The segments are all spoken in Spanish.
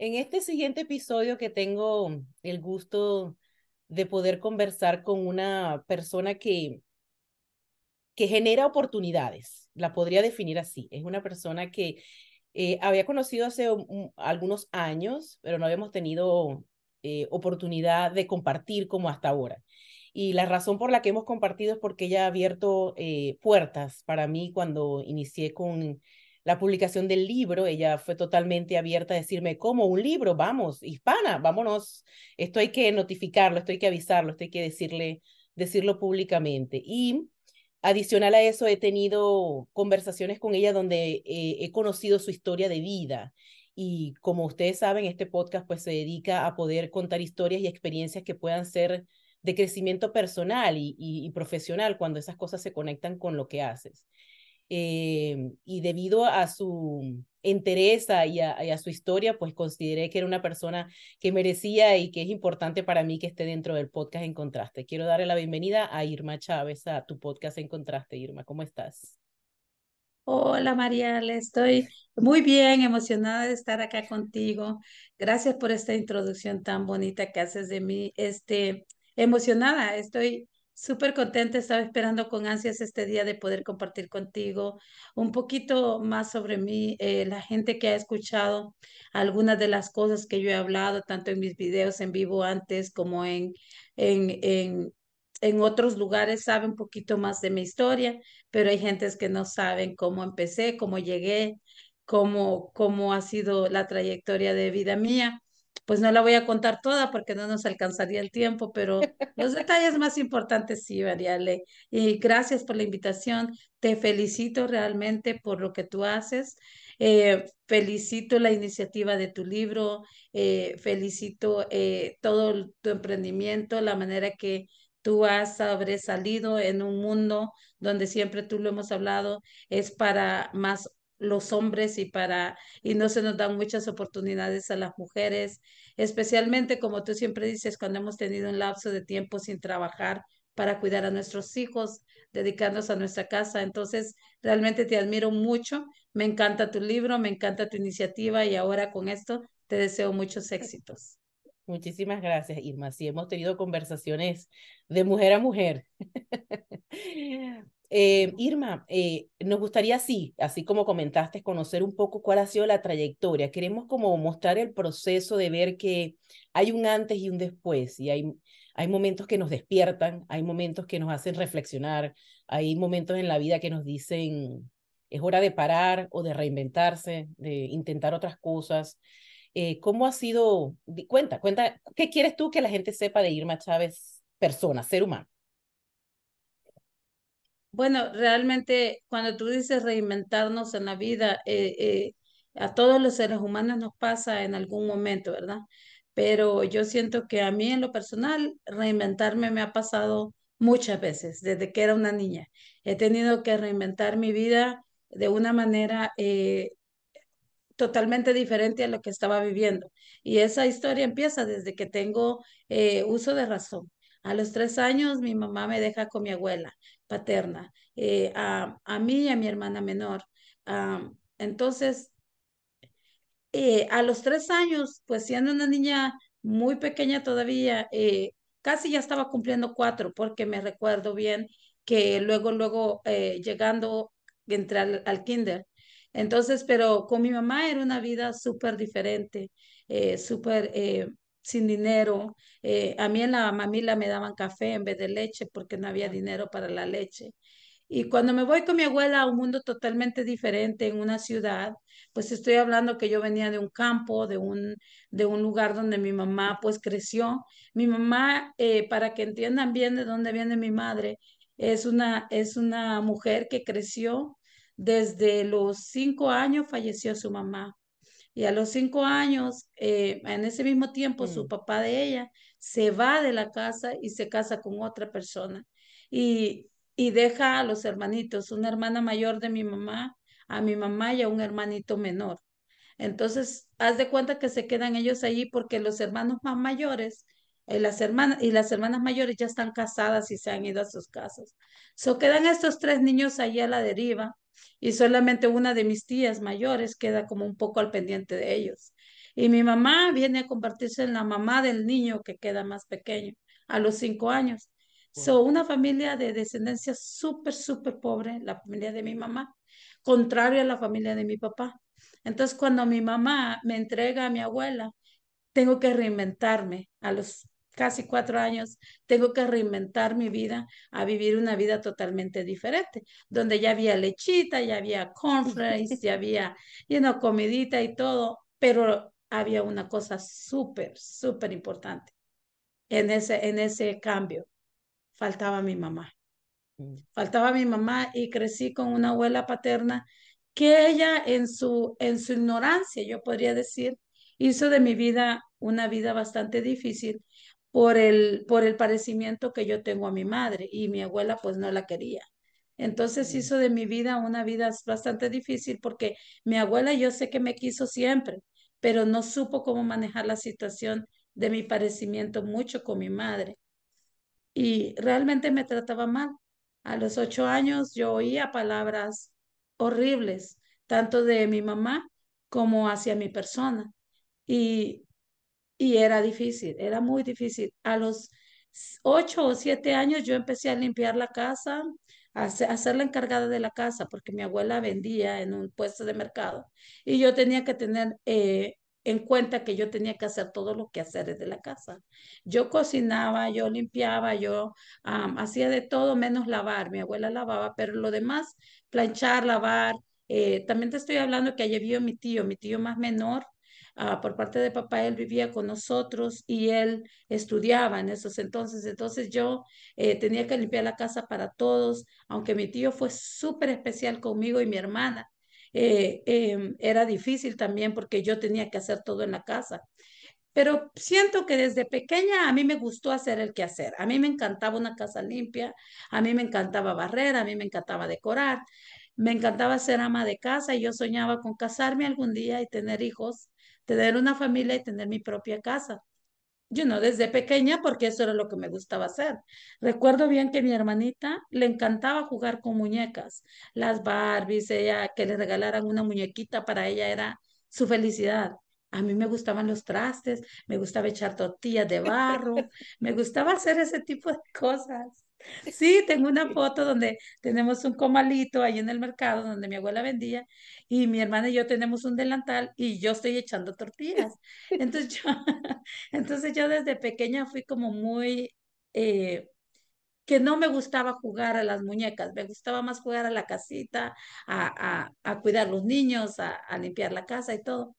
En este siguiente episodio que tengo el gusto de poder conversar con una persona que, que genera oportunidades, la podría definir así. Es una persona que eh, había conocido hace algunos años, pero no habíamos tenido eh, oportunidad de compartir como hasta ahora. Y la razón por la que hemos compartido es porque ella ha abierto eh, puertas para mí cuando inicié con la publicación del libro, ella fue totalmente abierta a decirme, ¿cómo? Un libro, vamos, hispana, vámonos, esto hay que notificarlo, esto hay que avisarlo, esto hay que decirle, decirlo públicamente. Y adicional a eso, he tenido conversaciones con ella donde eh, he conocido su historia de vida. Y como ustedes saben, este podcast pues se dedica a poder contar historias y experiencias que puedan ser de crecimiento personal y, y profesional cuando esas cosas se conectan con lo que haces. Eh, y debido a su interés y a, su historia, pues consideré que era una persona que merecía y que es importante para mí que esté dentro del podcast En Contraste. Quiero darle la bienvenida a Irma Chávez a tu podcast En Contraste. Irma, ¿cómo estás? Hola Mariale, estoy muy bien, emocionada de estar acá contigo. Gracias por esta introducción tan bonita que haces de mí. Este, emocionada, estoy Súper contenta, estaba esperando con ansias este día de poder compartir contigo un poquito más sobre mí, eh, la gente que ha escuchado algunas de las cosas que yo he hablado, tanto en mis videos en vivo antes como en, en, en, en otros lugares, sabe un poquito más de mi historia, pero hay gentes que no saben cómo empecé, cómo llegué, cómo, cómo ha sido la trayectoria de vida mía pues no la voy a contar toda porque no nos alcanzaría el tiempo, pero los detalles más importantes sí, Mariale. Y gracias por la invitación. Te felicito realmente por lo que tú haces. Eh, felicito la iniciativa de tu libro. Eh, felicito eh, todo tu emprendimiento, la manera que tú has sobresalido en un mundo donde siempre tú lo hemos hablado, es para más los hombres y para y no se nos dan muchas oportunidades a las mujeres, especialmente como tú siempre dices cuando hemos tenido un lapso de tiempo sin trabajar para cuidar a nuestros hijos, dedicarnos a nuestra casa. Entonces, realmente te admiro mucho, me encanta tu libro, me encanta tu iniciativa y ahora con esto te deseo muchos éxitos. Muchísimas gracias, Irma. Sí, hemos tenido conversaciones de mujer a mujer. Eh, Irma, eh, nos gustaría, sí, así como comentaste, conocer un poco cuál ha sido la trayectoria. Queremos como mostrar el proceso de ver que hay un antes y un después, y hay, hay momentos que nos despiertan, hay momentos que nos hacen reflexionar, hay momentos en la vida que nos dicen, es hora de parar o de reinventarse, de intentar otras cosas. Eh, ¿Cómo ha sido? Cuenta, cuenta, ¿qué quieres tú que la gente sepa de Irma Chávez, persona, ser humano? Bueno, realmente cuando tú dices reinventarnos en la vida, eh, eh, a todos los seres humanos nos pasa en algún momento, ¿verdad? Pero yo siento que a mí en lo personal, reinventarme me ha pasado muchas veces, desde que era una niña. He tenido que reinventar mi vida de una manera eh, totalmente diferente a lo que estaba viviendo. Y esa historia empieza desde que tengo uso de razón. A los tres años mi mamá me deja con mi abuela paterna, eh, a, a, mí y a mi hermana menor. entonces, eh, a los tres años, pues siendo una niña muy pequeña todavía, eh, casi ya estaba cumpliendo cuatro, porque me recuerdo bien que luego, luego, llegando, entré al, kinder. Entonces, pero con mi mamá era una vida súper diferente, súper sin dinero. Eh, a mí en la mamila me daban café en vez de leche porque no había dinero para la leche. Y cuando me voy con mi abuela a un mundo totalmente diferente en una ciudad, pues estoy hablando que yo venía de un campo, de un, de un lugar donde mi mamá pues creció. Mi mamá, eh, para que entiendan bien de dónde viene mi madre, es una, es una mujer que creció desde los cinco años, falleció su mamá Y a los cinco años, eh, en ese mismo tiempo, su Mm. papá de ella se va de la casa y se casa con otra persona. Y, y deja a los hermanitos, una hermana mayor de mi mamá, a mi mamá y a un hermanito menor. Entonces, haz de cuenta que se quedan ellos allí porque los hermanos más mayores eh, las hermanas y las hermanas mayores ya están casadas y se han ido a sus casas. So quedan estos tres niños allí a la deriva y solamente una de mis tías mayores queda como un poco al pendiente de ellos. Y mi mamá viene a convertirse en la mamá del niño que queda más pequeño a los cinco años. So, una familia de descendencia súper, súper pobre, la familia de mi mamá, contrario a la familia de mi papá. Entonces, cuando mi mamá me entrega a mi abuela, tengo que reinventarme a los casi cuatro años, tengo que reinventar mi vida a vivir una vida totalmente diferente, donde ya había lechita, ya había cornflakes, ya había, you know, comidita y todo, pero había una cosa súper, súper importante en ese, en ese cambio. Faltaba mi mamá. Faltaba mi mamá y crecí con una abuela paterna que ella en su, en su ignorancia, yo podría decir, hizo de mi vida una vida bastante difícil por el, por el parecimiento que yo tengo a mi madre y mi abuela pues no la quería. Entonces hizo de mi vida una vida bastante difícil porque mi abuela yo sé que me quiso siempre, pero no supo cómo manejar la situación de mi parecimiento mucho con mi madre y realmente me trataba mal. A los ocho años yo oía palabras horribles, tanto de mi mamá como hacia mi persona. Y, y era difícil, era muy difícil. A los ocho o siete años yo empecé a limpiar la casa, a, ser la encargada de la casa, porque mi abuela vendía en un puesto de mercado y yo tenía que tener eh, en cuenta que yo tenía que hacer todo lo que hacer de la casa. Yo cocinaba, yo limpiaba, yo hacía de todo menos lavar. Mi abuela lavaba, pero lo demás, planchar, lavar. Eh, también te estoy hablando que allí vio mi tío, mi tío más menor, uh, por parte de papá, él vivía con nosotros y él estudiaba en esos entonces. Entonces yo eh, tenía que limpiar la casa para todos, aunque mi tío fue súper especial conmigo y mi hermana eh, eh, era difícil también porque yo tenía que hacer todo en la casa. Pero siento que desde pequeña a mí me gustó hacer el quehacer. A mí me encantaba una casa limpia, a mí me encantaba barrer, a mí me encantaba decorar, me encantaba ser ama de casa y yo soñaba con casarme algún día y tener hijos, tener una familia y tener mi propia casa yo no, desde pequeña, porque eso era lo que me gustaba hacer. Recuerdo bien que mi hermanita le encantaba jugar con muñecas, las Barbies, ella que le regalaran una muñequita para ella era su felicidad. A mí me gustaban los trastes, me gustaba echar tortillas de barro, me gustaba hacer ese tipo de cosas. Sí, tengo una foto donde tenemos un comalito ahí en el mercado donde mi abuela vendía y mi hermana y yo tenemos un delantal y yo estoy echando tortillas. Entonces yo, entonces yo desde pequeña fui como muy, eh, que no me gustaba jugar a las muñecas, me gustaba más jugar a la casita, a, a, a cuidar los niños, a, a limpiar la casa y todo.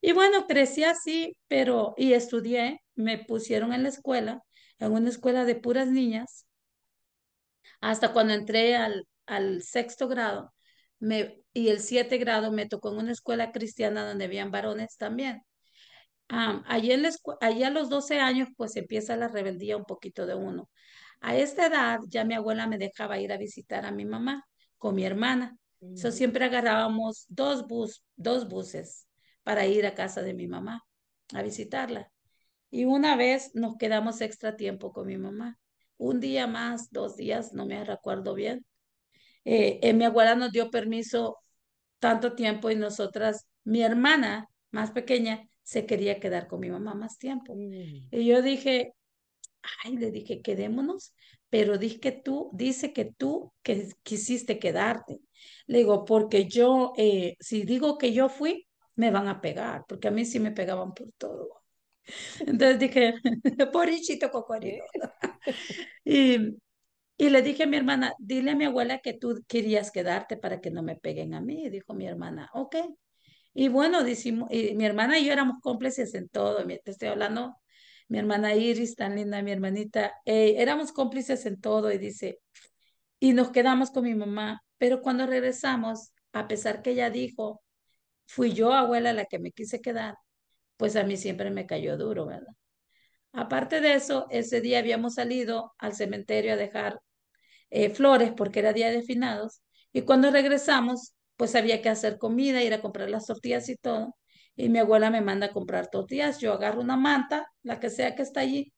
Y bueno, crecí así, pero y estudié, me pusieron en la escuela, en una escuela de puras niñas hasta cuando entré al, al sexto grado me, y el siete grado me tocó en una escuela cristiana donde habían varones también. Um, allí, en la allí a los 12 años pues empieza la rebeldía un poquito de uno. A esta edad ya mi abuela me dejaba ir a visitar a mi mamá con mi hermana. -huh. siempre agarrábamos dos, bus, dos buses para ir a casa de mi mamá a visitarla. Y una vez nos quedamos extra tiempo con mi mamá un día más, dos días, no me recuerdo bien. Eh, eh, mi abuela nos dio permiso tanto tiempo y nosotras, mi hermana más pequeña, se quería quedar con mi mamá más tiempo. Mm. Y yo dije, ay, le dije, quedémonos, pero dije que tú, dice que tú que quisiste quedarte. Le digo, porque yo, eh, si digo que yo fui, me van a pegar, porque a mí sí me pegaban por todo. Entonces dije, porichito cocodrilo. y, y le dije a mi hermana, dile a mi abuela que tú querías quedarte para que no me peguen a mí. Y dijo mi hermana, ok. Y bueno, decimos, y mi hermana y yo éramos cómplices en todo. Te estoy hablando, mi hermana Iris, tan linda, mi hermanita, eh, éramos cómplices en todo. Y dice, y nos quedamos con mi mamá. Pero cuando regresamos, a pesar que ella dijo, fui yo, abuela, la que me quise quedar, pues a mí siempre me cayó duro, ¿verdad? Aparte de eso, ese día habíamos salido al cementerio a dejar eh, flores porque era día de finados y cuando regresamos, pues había que hacer comida, ir a comprar las tortillas y todo. Y mi abuela me manda a comprar tortillas, yo agarro una manta, la que sea que está allí,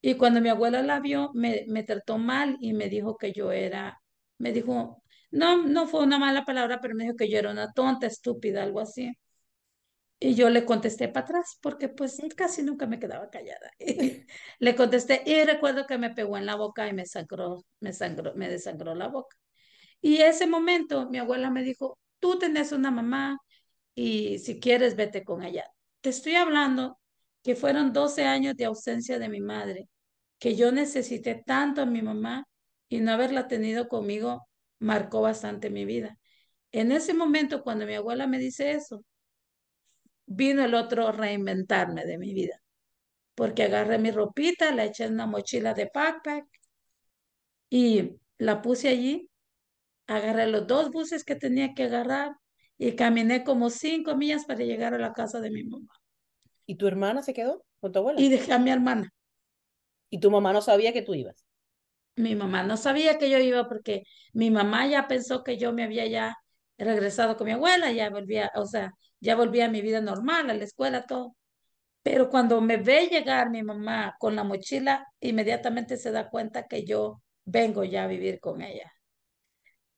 y cuando mi abuela la vio, me, me trató mal y me dijo que yo era, me dijo, no, no fue una mala palabra, pero me dijo que yo era una tonta, estúpida, algo así. Y yo le contesté para atrás, porque pues casi nunca me quedaba callada. le contesté y recuerdo que me pegó en la boca y me sangró, me sangró, me desangró la boca. Y ese momento mi abuela me dijo, tú tenés una mamá y si quieres vete con ella. Te estoy hablando que fueron 12 años de ausencia de mi madre, que yo necesité tanto a mi mamá y no haberla tenido conmigo marcó bastante mi vida. En ese momento, cuando mi abuela me dice eso, vino el otro reinventarme de mi vida, porque agarré mi ropita, la eché en una mochila de backpack y la puse allí, agarré los dos buses que tenía que agarrar y caminé como cinco millas para llegar a la casa de mi mamá. ¿Y tu hermana se quedó con tu abuela? Y dejé a mi hermana. ¿Y tu mamá no sabía que tú ibas? Mi mamá no sabía que yo iba porque mi mamá ya pensó que yo me había ya regresado con mi abuela, ya volvía, o sea, ya volvía a mi vida normal, a la escuela, todo. Pero cuando me ve llegar mi mamá con la mochila, inmediatamente se da cuenta que yo vengo ya a vivir con ella.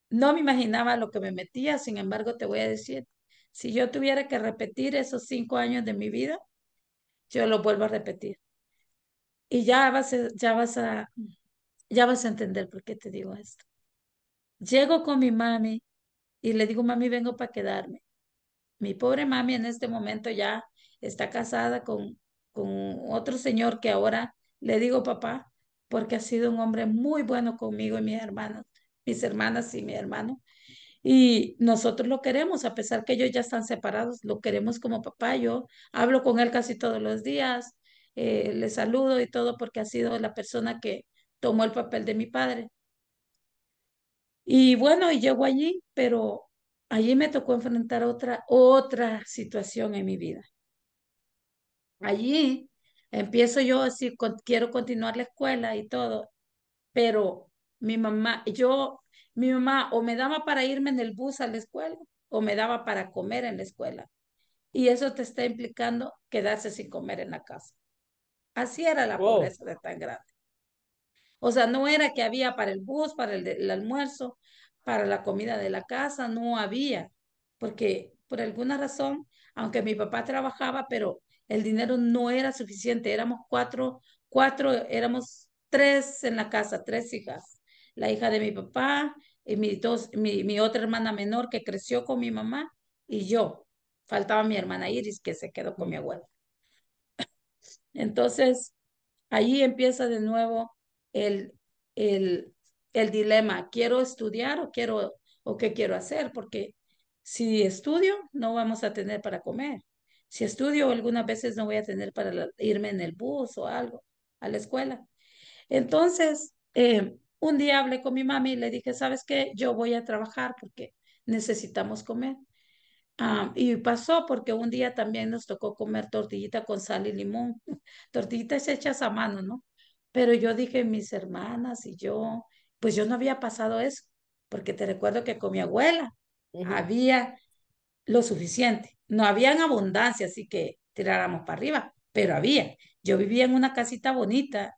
No me imaginaba lo que me metía, sin embargo, te voy a decir, si yo tuviera que repetir esos cinco años de mi vida, yo lo vuelvo a repetir. Y ya vas a, ya vas a, ya vas a entender por qué te digo esto. Llego con mi mami y le digo, mami, vengo para quedarme. Mi pobre mami en este momento ya está casada con, con otro señor que ahora le digo papá, porque ha sido un hombre muy bueno conmigo y mis hermanos, mis hermanas y mi hermano. Y nosotros lo queremos, a pesar que ellos ya están separados, lo queremos como papá. Yo hablo con él casi todos los días, eh, le saludo y todo porque ha sido la persona que tomó el papel de mi padre. Y bueno, y llego allí, pero allí me tocó enfrentar otra, otra situación en mi vida. Allí empiezo yo así, quiero continuar la escuela y todo, pero mi mamá, yo, mi mamá o me daba para irme en el bus a la escuela o me daba para comer en la escuela. Y eso te está implicando quedarse sin comer en la casa. Así era la pobreza de tan grande. O sea, no era que había para el bus, para el, el almuerzo, para la comida de la casa, no había, porque por alguna razón, aunque mi papá trabajaba, pero el dinero no era suficiente, éramos cuatro, cuatro, éramos tres en la casa, tres hijas, la hija de mi papá, y mi, dos, mi, mi otra hermana menor que creció con mi mamá y yo. Faltaba mi hermana Iris que se quedó con mi abuela. Entonces, allí empieza de nuevo el, el, el dilema, ¿quiero estudiar o quiero o qué quiero hacer? Porque si estudio, no vamos a tener para comer. Si estudio, algunas veces no voy a tener para irme en el bus o algo a la escuela. Entonces, eh, un día hablé con mi mami y le dije, ¿sabes qué? Yo voy a trabajar porque necesitamos comer. Ah, y pasó porque un día también nos tocó comer tortillita con sal y limón, tortillitas hechas a mano, ¿no? Pero yo dije, mis hermanas y yo, pues yo no había pasado eso, porque te recuerdo que con mi abuela había lo suficiente. No había en abundancia, así que tiráramos para arriba, pero había. Yo vivía en una casita bonita,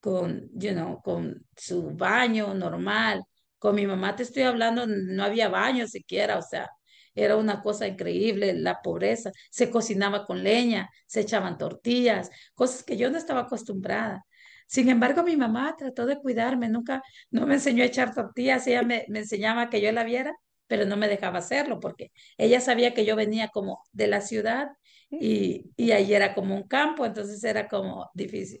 con, you know, con su baño normal. Con mi mamá te estoy hablando, no había baño siquiera, o sea, era una cosa increíble, la pobreza. Se cocinaba con leña, se echaban tortillas, cosas que yo no estaba acostumbrada. Sin embargo, mi mamá trató de cuidarme, nunca, no me enseñó a echar tortillas, ella me, me enseñaba que yo la viera, pero no me dejaba hacerlo porque ella sabía que yo venía como de la ciudad y, y ahí era como un campo, entonces era como difícil.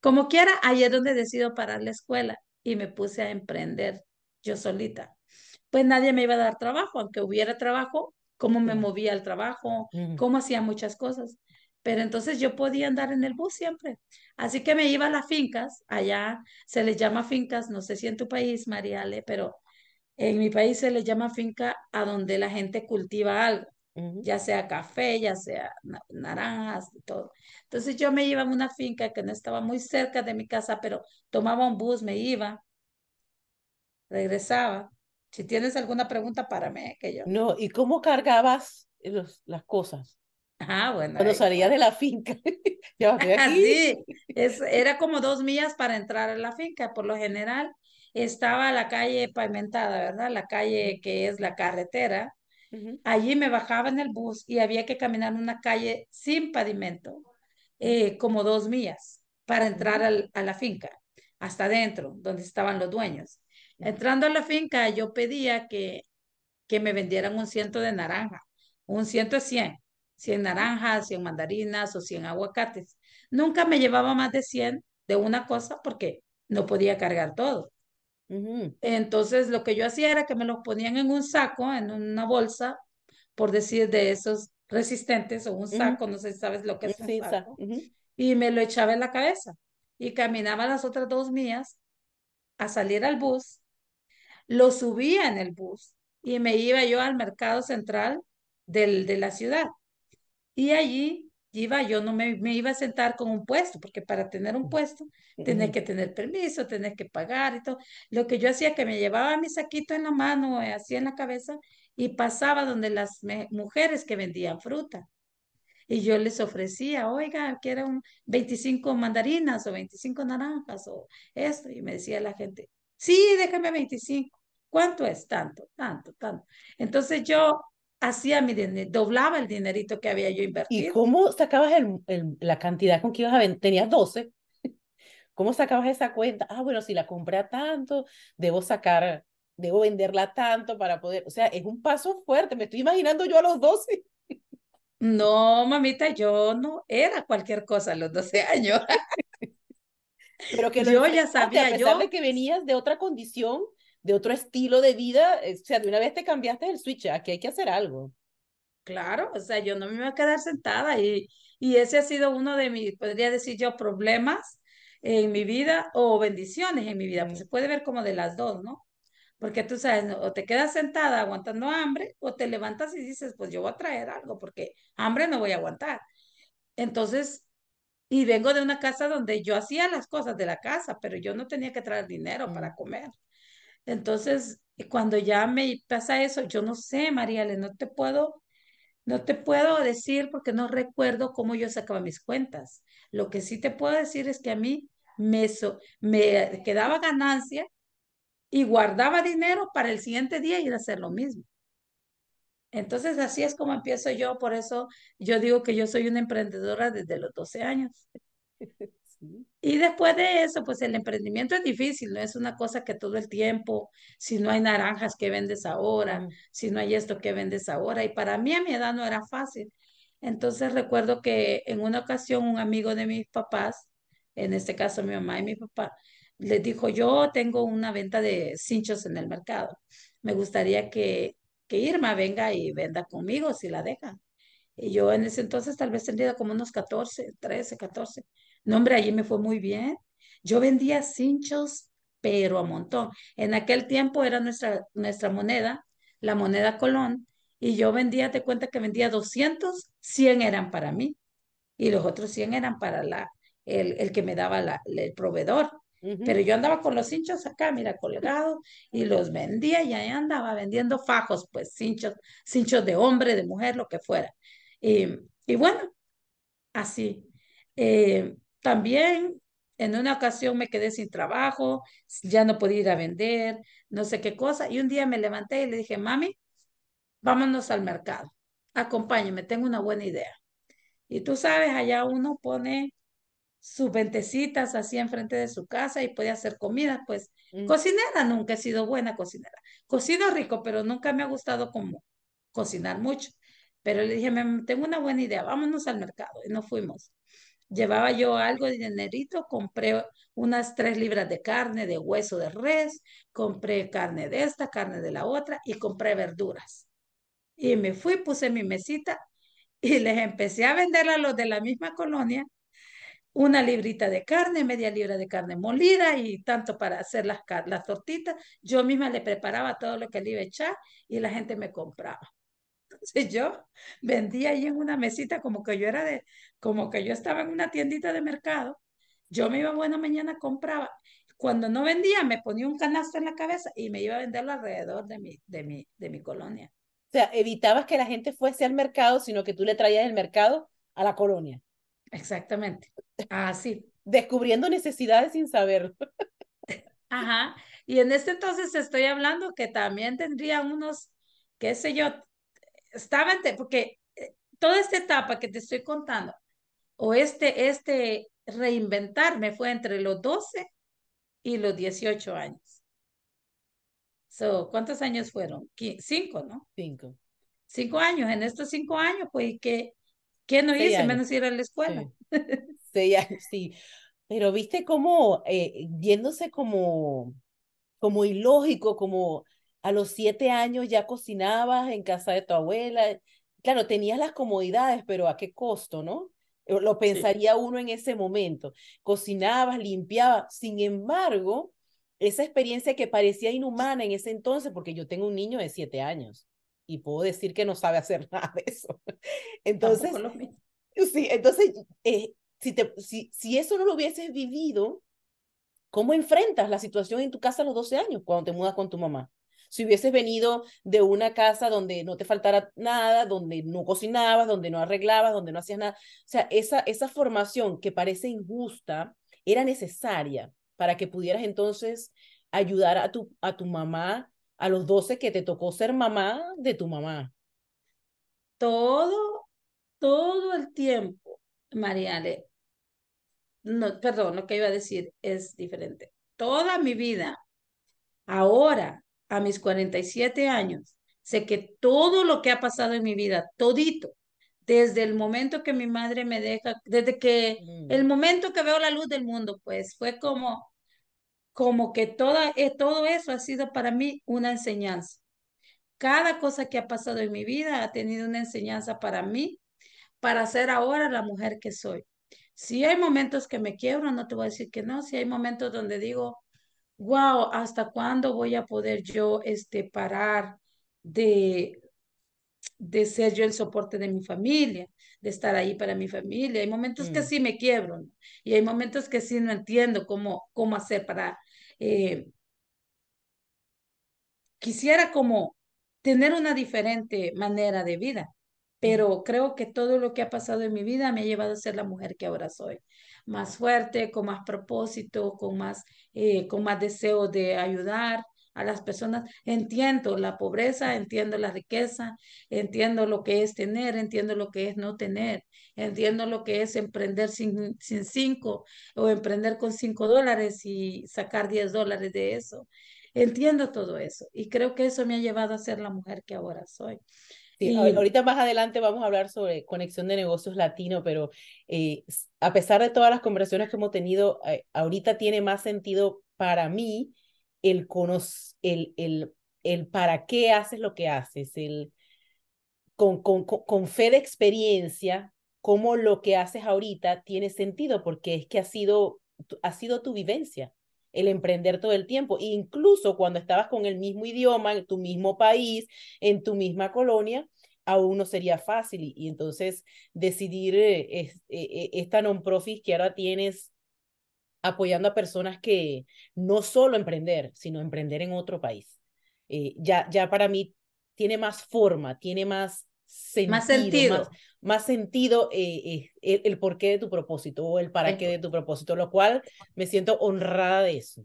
Como quiera, ahí es donde decido parar la escuela y me puse a emprender yo solita. Pues nadie me iba a dar trabajo, aunque hubiera trabajo, cómo me movía al trabajo, cómo hacía muchas cosas pero entonces yo podía andar en el bus siempre. Así que me iba a las fincas, allá se les llama fincas, no sé si en tu país, Mariale, pero en mi país se le llama finca a donde la gente cultiva algo. ya sea café, ya sea naranjas, todo. Entonces yo me iba a una finca que no estaba muy cerca de mi casa, pero tomaba un bus, me iba, regresaba. Si tienes alguna pregunta para mí, que yo. No, ¿y cómo cargabas los, las cosas? Ah, bueno. Cuando salías de la finca. aquí. Sí, es, era como dos millas para entrar a la finca. Por lo general estaba la calle pavimentada, ¿verdad? La calle que es la carretera. Allí me bajaba en el bus y había que caminar una calle sin pavimento, eh, como dos millas, para entrar al, a la finca, hasta adentro, donde estaban los dueños. Entrando a la finca, yo pedía que, que me vendieran un ciento de naranja. Un ciento es cien. 100 naranjas, 100 mandarinas o 100 aguacates. Nunca me llevaba más de 100 de una cosa porque no podía cargar todo. Entonces lo que yo hacía era que me los ponían en un saco, en una bolsa, por decir de esos resistentes o un saco, no sé si sabes lo que es un saco, y me lo echaba en la cabeza y caminaba las otras dos mías a salir al bus, lo subía en el bus y me iba yo al mercado central del, de la ciudad. Y allí iba, yo no me, me, iba a sentar con un puesto, porque para tener un puesto tenés que tener permiso, tenés que pagar y todo. Lo que yo hacía que me llevaba mi saquito en la mano, eh, así en la cabeza, y pasaba donde las mujeres que vendían fruta. Y yo les ofrecía, oiga, quiero un 25 mandarinas o 25 naranjas o esto. Y me decía la gente, sí, déjame 25. ¿Cuánto es? Tanto, tanto, tanto. Entonces yo hacía mi dinero, doblaba el dinerito que había yo invertido. ¿Y cómo sacabas el, el, la cantidad con que ibas a vender? Tenías 12. ¿Cómo sacabas esa cuenta? Ah, bueno, si la compré a tanto, debo sacar, debo venderla tanto para poder, o sea, es un paso fuerte, me estoy imaginando yo a los 12. No, mamita, yo no era cualquier cosa a los 12 años. Pero que yo ya sabía, a pesar yo de que venías de otra condición, de otro estilo de vida, eh, o sea, de una vez te cambiaste el switch, aquí hay que hacer algo. Claro, o sea, yo no me iba a quedar sentada y, y ese ha sido uno de mis, podría decir yo, problemas en mi vida o bendiciones en mi vida, pues se puede ver como de las dos, ¿no? Porque tú sabes, o te quedas sentada aguantando hambre o te levantas y dices, pues yo voy a traer algo porque hambre no voy a aguantar. Entonces, y vengo de una casa donde yo hacía las cosas de la casa, pero yo no tenía que traer dinero para comer. Entonces, cuando ya me pasa eso, yo no sé, Mariale, no te puedo, no te puedo decir porque no recuerdo cómo yo sacaba mis cuentas. Lo que sí te puedo decir es que a mí me, me quedaba ganancia y guardaba dinero para el siguiente día ir a hacer lo mismo. Entonces, así es como empiezo yo, por eso yo digo que yo soy una emprendedora desde los 12 años. Y después de eso, pues el emprendimiento es difícil, no es una cosa que todo el tiempo, si no hay naranjas que vendes ahora, si no hay esto que vendes ahora, y para mí a mi edad no era fácil. Entonces recuerdo que en una ocasión un amigo de mis papás, en este caso mi mamá y mi papá, les dijo, yo tengo una venta de cinchos en el mercado, me gustaría que, que Irma venga y venda conmigo si la dejan. Y yo en ese entonces tal vez tendría como unos 14, 13, 14. No, hombre, allí me fue muy bien. Yo vendía cinchos, pero a montón. En aquel tiempo era nuestra, nuestra moneda, la moneda Colón, y yo vendía, te cuenta que vendía 200, 100 eran para mí, y los otros 100 eran para la, el, el que me daba la, el proveedor. Pero yo andaba con los cinchos acá, mira, colgados, y los vendía y ahí andaba vendiendo fajos, pues cinchos, cinchos de hombre, de mujer, lo que fuera. Y, y bueno, así. Eh, también en una ocasión me quedé sin trabajo, ya no podía ir a vender, no sé qué cosa, y un día me levanté y le dije, mami, vámonos al mercado, acompáñame, tengo una buena idea. Y tú sabes, allá uno pone sus ventecitas así enfrente de su casa y puede hacer comida, pues mm. cocinera, nunca he sido buena cocinera. Cocino rico, pero nunca me ha gustado como cocinar mucho. Pero le dije, tengo una buena idea, vámonos al mercado. Y nos fuimos llevaba yo algo de dinerito, compré unas tres libras de carne de hueso de res, compré carne de esta, carne de la otra y compré verduras. Y me fui, puse mi mesita y les empecé a vender a los de la misma colonia una librita de carne, media libra de carne molida y tanto para hacer las, las tortitas. Yo misma le preparaba todo lo que le iba a echar y la gente me compraba. Entonces yo vendía ahí en una mesita como que yo era de, como que yo estaba en una tiendita de mercado. Yo me iba buena mañana, compraba. Cuando no vendía, me ponía un canasto en la cabeza y me iba a venderlo alrededor de mi, de mi, de mi colonia. O sea, evitabas que la gente fuese al mercado, sino que tú le traías el mercado a la colonia. Exactamente. Así. Descubriendo necesidades sin saber. Ajá. Y en este entonces estoy hablando que también tendría unos, qué sé yo, estaba entre, porque eh, toda esta etapa que te estoy contando, o este, este reinventarme fue entre los 12 y los 18 años. So, ¿cuántos años fueron? cinco, ¿no? Cinco. Cinco años. En estos cinco años, pues, ¿qué, qué no hice? Menos ir a la escuela. Sí. Seis años, sí. Pero viste cómo, eh, viéndose como, como ilógico, como a los siete años ya cocinabas en casa de tu abuela. Claro, tenías las comodidades, pero ¿a qué costo, no? Eh, lo pensaría sí. uno en ese momento. Cocinabas, limpiabas. Sin embargo, esa experiencia que parecía inhumana en ese entonces, porque yo tengo un niño de siete años y puedo decir que no sabe hacer nada de eso. Entonces, sí, entonces, eh, si, te, si, si eso no lo hubieses vivido, ¿cómo enfrentas la situación en tu casa a los 12 años cuando te mudas con tu mamá? Si hubieses venido de una casa donde no te faltara nada, donde no cocinabas, donde no arreglabas, donde no hacías nada. O sea, esa, esa formación que parece injusta era necesaria para que pudieras entonces ayudar a tu, a tu mamá a los 12 que te tocó ser mamá de tu mamá. Todo, todo el tiempo, Mariale, no, perdón, lo que iba a decir es diferente. Toda mi vida, ahora, a mis 47 años, sé que todo lo que ha pasado en mi vida, todito, desde el momento que mi madre me deja, desde que mm. el momento que veo la luz del mundo, pues fue como, como que toda, eh, todo eso ha sido para mí una enseñanza. Cada cosa que ha pasado en mi vida ha tenido una enseñanza para mí, para ser ahora la mujer que soy. Si hay momentos que me quiebro, no te voy a decir que no. Si hay momentos donde digo, wow, ¿hasta cuándo voy a poder yo este, parar de, de ser yo el soporte de mi familia, de estar ahí para mi familia? Hay momentos mm. que sí me quiebro ¿no? y hay momentos que sí no entiendo cómo, cómo hacer para... Eh, quisiera como tener una diferente manera de vida, pero creo que todo lo que ha pasado en mi vida me ha llevado a ser la mujer que ahora soy, más fuerte, con más propósito, con más, eh, con más deseo de ayudar a las personas. Entiendo la pobreza, entiendo la riqueza, entiendo lo que es tener, entiendo lo que es no tener, entiendo lo que es emprender sin, sin cinco o emprender con cinco dólares y sacar diez dólares de eso. Entiendo todo eso y creo que eso me ha llevado a ser la mujer que ahora soy. Sí, ahorita más adelante vamos a hablar sobre conexión de negocios latino, pero eh, a pesar de todas las conversaciones que hemos tenido, eh, ahorita tiene más sentido para mí el, el, el, el para qué haces lo que haces, el con, con, con fe de experiencia, cómo lo que haces ahorita tiene sentido, porque es que ha sido, ha sido tu vivencia el emprender todo el tiempo, incluso cuando estabas con el mismo idioma, en tu mismo país, en tu misma colonia, aún no sería fácil. Y, entonces decidir eh, eh, esta non-profit que ahora tienes apoyando a personas que no solo emprender, sino emprender en otro país. Eh, ya, ya para mí tiene más forma, tiene más sentido, más sentido, más, más sentido eh, eh, el, el, porqué de tu propósito o el para qué de tu propósito, lo cual me siento honrada de eso.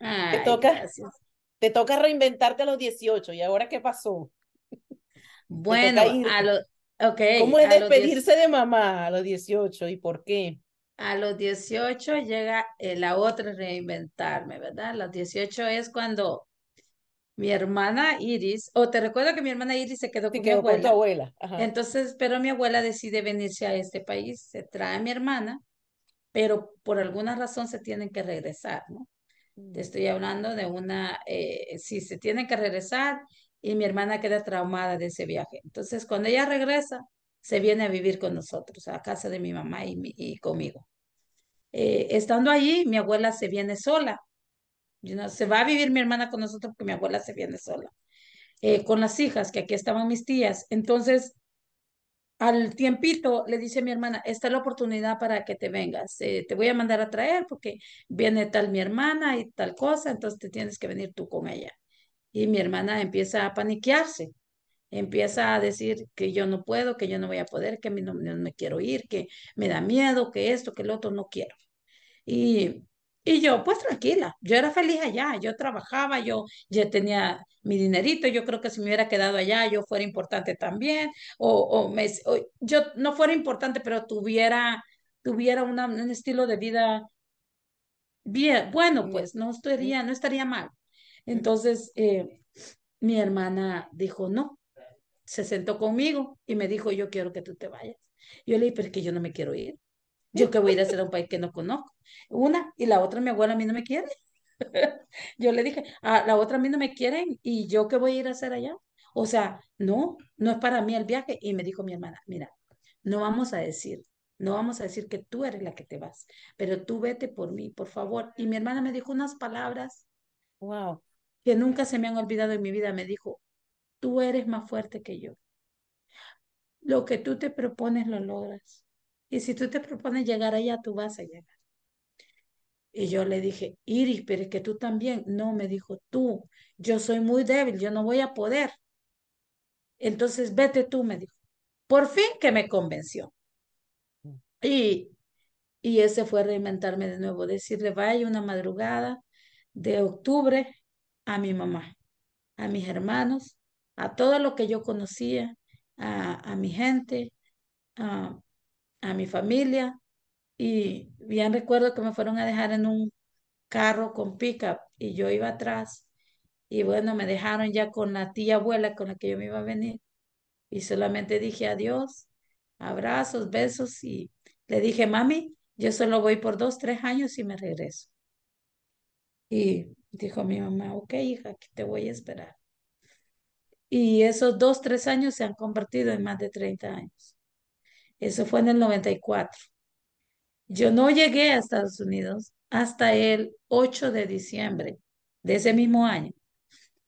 Ay, te, toca, gracias. te toca reinventarte a los 18 y ahora qué pasó. Bueno, a lo, okay, ¿cómo es los despedirse de mamá a los 18 y por qué? A los 18 llega eh, la otra reinventarme, ¿verdad? A los 18 es cuando mi hermana Iris, o te recuerdo que mi hermana Iris se quedó Sí, con quedó mi abuela. con tu abuela. Ajá. Entonces, pero mi abuela decide venirse a este país, se trae a mi hermana, pero por alguna razón se tienen que regresar, ¿no? Mm. Te estoy hablando de una, eh, si se tienen que regresar y mi hermana queda traumada de ese viaje. Entonces, cuando ella regresa, se viene a vivir con nosotros, a casa de mi mamá y, mi, y conmigo. Eh, estando allí, mi abuela se viene sola. You se va a vivir mi hermana con nosotros porque mi abuela se viene sola. eh, con las hijas, que aquí estaban mis tías. Entonces, al tiempito le dice a mi hermana, esta es la oportunidad para que te vengas, eh, te voy a mandar a traer porque viene tal mi hermana y tal cosa, entonces te tienes que venir tú con ella. Y mi hermana empieza a paniquearse, empieza a decir que yo no puedo, que yo no voy a poder, que no, no me quiero ir, que me da miedo, que esto, que el otro no quiero. Y, y yo, pues tranquila, yo era feliz allá, yo trabajaba, yo ya tenía mi dinerito, yo creo que si me hubiera quedado allá, yo fuera importante también, o, o, me, o yo no fuera importante, pero tuviera, tuviera una, un estilo de vida bien, bueno, pues no estaría, no estaría mal. Entonces, eh, mi hermana dijo, no, se sentó conmigo y me dijo, yo quiero que tú te vayas. Yo le dije, pero es que yo no me quiero ir. Yo que voy a ir a hacer a un país que no conozco. Una y la otra, mi abuela a mí no me quiere. yo le dije, a la otra a mí no me quieren y yo qué voy a ir a hacer allá. O sea, no, no es para mí el viaje. Y me dijo mi hermana, mira, no vamos a decir, no vamos a decir que tú eres la que te vas, pero tú vete por mí, por favor. Y mi hermana me dijo unas palabras wow. que nunca se me han olvidado en mi vida. Me dijo, tú eres más fuerte que yo. Lo que tú te propones lo logras. Y si tú te propones llegar allá, tú vas a llegar. Y yo le dije, Iris, pero es que tú también. No, me dijo, tú, yo soy muy débil, yo no voy a poder. Entonces, vete tú, me dijo. Por fin que me convenció. Y, y ese fue reinventarme de nuevo, decirle, vaya una madrugada de octubre a mi mamá, a mis hermanos, a todo lo que yo conocía, a, a mi gente, a, a mi familia. Y bien recuerdo que me fueron a dejar en un carro con pickup y yo iba atrás. Y bueno, me dejaron ya con la tía abuela con la que yo me iba a venir. Y solamente dije adiós, abrazos, besos y le dije, mami, yo solo voy por dos, tres años y me regreso. Y dijo mi mamá, ok, hija, aquí te voy a esperar. Y esos dos, tres años se han convertido en más de 30 años. Eso fue en el 94. Yo no llegué a Estados Unidos hasta el 8 de diciembre de ese mismo año.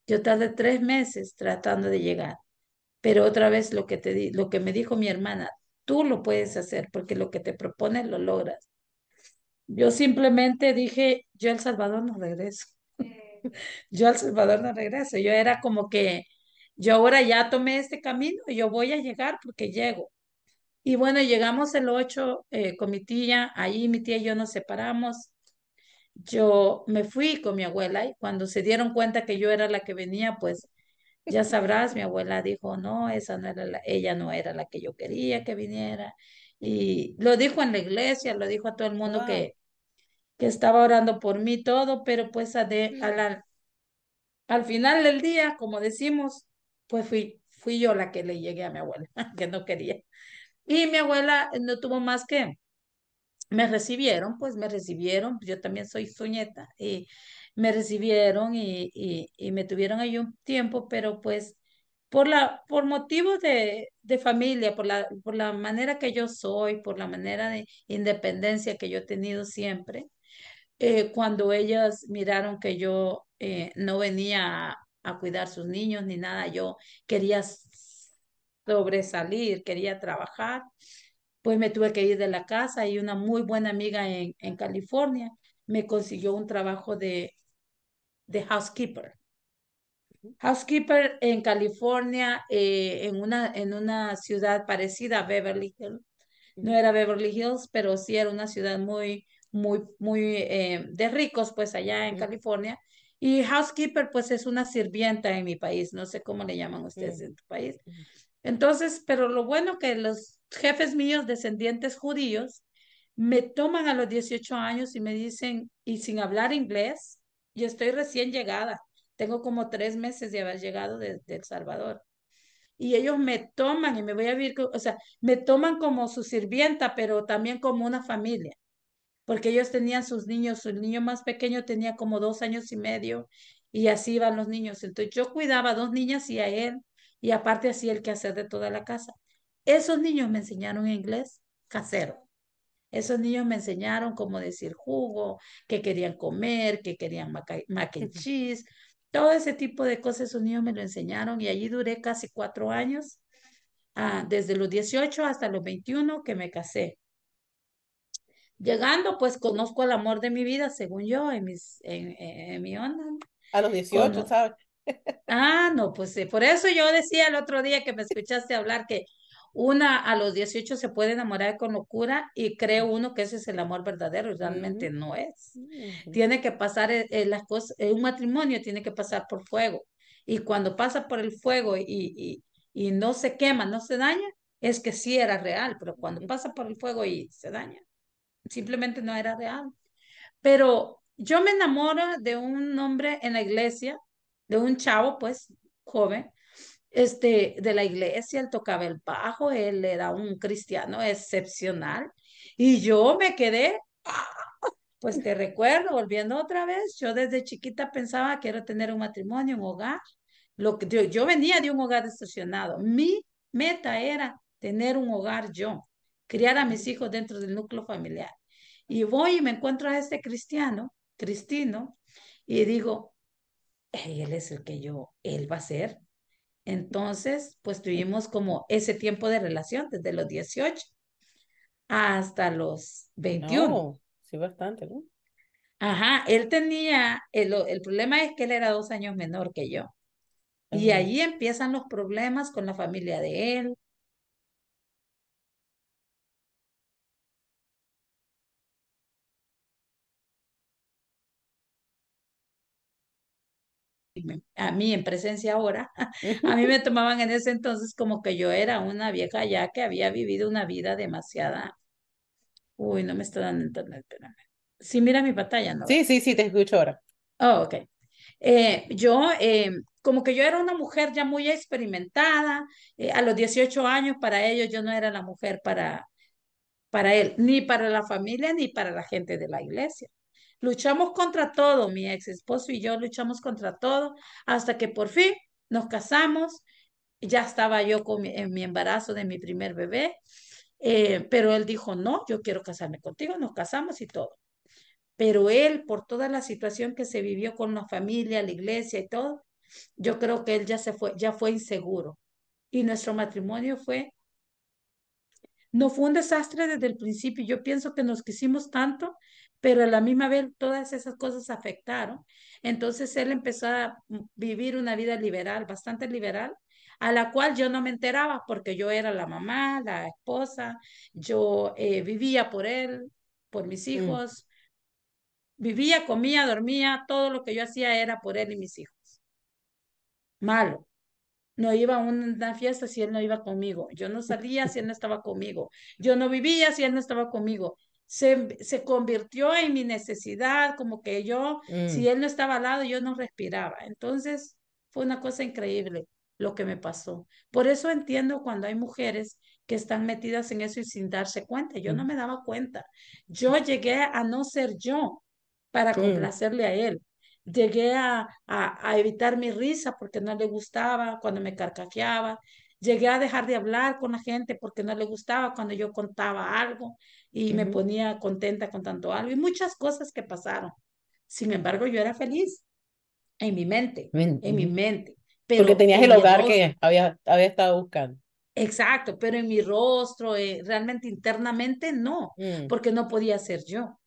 Yo tardé tres meses tratando de llegar, pero otra vez lo que, te di, lo que me dijo mi hermana, tú lo puedes hacer porque lo que te propones lo logras. Yo simplemente dije, yo a El Salvador no regreso. yo a El Salvador no regreso. Yo era como que yo ahora ya tomé este camino y yo voy a llegar porque llego. Y bueno, llegamos el 8 eh, con mi tía, ahí mi tía y yo nos separamos. Yo me fui con mi abuela y cuando se dieron cuenta que yo era la que venía, pues ya sabrás, mi abuela dijo, no, esa no era la, ella no era la que yo quería que viniera. Y lo dijo en la iglesia, lo dijo a todo el mundo Wow. que, que estaba orando por mí todo, pero pues a de, a la, al final del día, como decimos, pues fui, fui yo la que le llegué a mi abuela, que no quería. Y mi abuela no tuvo más que, me recibieron, pues me recibieron, yo también soy su nieta, y me recibieron y, y, y me tuvieron ahí un tiempo, pero pues por, la, por motivos de, de familia, por la, por la manera que yo soy, por la manera de independencia que yo he tenido siempre, eh, cuando ellas miraron que yo eh, no venía a, a cuidar sus niños ni nada, yo quería sobresalir, quería trabajar, pues me tuve que ir de la casa y una muy buena amiga en, en California me consiguió un trabajo de, de housekeeper. Housekeeper en California, eh, en, una, en una ciudad parecida a Beverly Hills. No era Beverly Hills, pero sí era una ciudad muy, muy, muy eh, de ricos, pues allá en California. Y housekeeper, pues es una sirvienta en mi país. No sé cómo le llaman ustedes en tu país. Entonces, pero lo bueno que los jefes míos, descendientes judíos, me toman a los 18 años y me dicen, y sin hablar inglés, yo estoy recién llegada, tengo como tres meses de haber llegado de, de El Salvador. Y ellos me toman y me voy a vivir, o sea, me toman como su sirvienta, pero también como una familia, porque ellos tenían sus niños, su niño más pequeño tenía como dos años y medio, y así iban los niños. Entonces yo cuidaba a dos niñas y a él, y aparte hacía el quehacer de toda la casa. Esos niños me enseñaron inglés casero. Esos niños me enseñaron cómo decir jugo, que querían comer, que querían mac, and cheese. Todo ese tipo de cosas esos niños me lo enseñaron y allí duré casi cuatro años, ah, desde los 18 hasta los 21 que me casé. Llegando, pues conozco el amor de mi vida, según yo, en, mis, en, en mi onda. A los 18, Cono- ¿sabes? Ah, no, pues sí, por eso yo decía el otro día que me escuchaste hablar que una a los 18 se puede enamorar con locura y cree uno que ese es el amor verdadero y realmente no es. Tiene que pasar eh, eh, las cosas, eh, un matrimonio tiene que pasar por fuego y cuando pasa por el fuego y, y, y no se quema, no se daña, es que sí era real, pero cuando pasa por el fuego y se daña, simplemente no era real. Pero yo me enamoro de un hombre en la iglesia, de un chavo, pues, joven, este, de la iglesia, él tocaba el bajo, él era un cristiano excepcional, y yo me quedé, ¡ah! pues te recuerdo, volviendo otra vez, yo desde chiquita pensaba que era tener un matrimonio, un hogar, lo que yo, yo venía de un hogar distorsionado, mi meta era tener un hogar yo, criar a mis hijos dentro del núcleo familiar. Y voy y me encuentro a este cristiano, Cristino, y digo, "Ey, él es el que yo, él va a ser. Entonces, pues tuvimos como ese tiempo de relación, desde los 18 hasta los 21. No, sí, bastante, ¿no? Ajá, él tenía, el, el problema es que él era dos años menor que yo. Y ahí empiezan los problemas con la familia de él. A mí en presencia ahora, a mí me tomaban en ese entonces como que yo era una vieja ya que había vivido una vida demasiada. Uy, no me está dando internet, espérame. Si mira mi pantalla, ¿no? Sí, sí, sí, te escucho ahora. Oh, ok. Eh, yo, eh, como que yo era una mujer ya muy experimentada, eh, a los 18 años para ellos yo no era la mujer para, para él, ni para la familia, ni para la gente de la iglesia. Luchamos contra todo, mi ex esposo y yo luchamos contra todo, hasta que por fin nos casamos, ya estaba yo con mi- en mi embarazo de mi primer bebé, eh, pero él dijo, no, yo quiero casarme contigo, nos casamos y todo pero él, por toda la situación que se vivió con la familia, la iglesia y todo, yo creo que él ya se fue, ya fue inseguro. Y nuestro matrimonio fue, no fue un desastre desde el principio. Yo pienso que nos quisimos tanto, pero a la misma vez todas esas cosas afectaron. Entonces él empezó a vivir una vida liberal, bastante liberal, a la cual yo no me enteraba porque yo era la mamá, la esposa, yo eh, vivía por él, por mis Mm, hijos, Vivía, comía, dormía, todo lo que yo hacía era por él y mis hijos. Malo. No iba a una fiesta si él no iba conmigo. Yo no salía si él no estaba conmigo. Yo no vivía si él no estaba conmigo. Se, se convirtió en mi necesidad, como que yo, si mm, él no estaba al lado, yo no respiraba. Entonces, fue una cosa increíble lo que me pasó. Por eso entiendo cuando hay mujeres que están metidas en eso y sin darse cuenta. Yo no mm, me daba cuenta. Yo llegué a no ser yo para complacerle a él. Llegué a, a, a evitar mi risa porque no le gustaba cuando me carcajeaba. Llegué a dejar de hablar con la gente porque no le gustaba cuando yo contaba algo y me ponía contenta contando algo y muchas cosas que pasaron. Sin embargo, yo era feliz en mi mente, en mi mente, Porque tenías en el hogar rostro, que había, había estado buscando. exacto, pero en mi rostro, eh, realmente internamente no, Mm, porque no podía ser yo.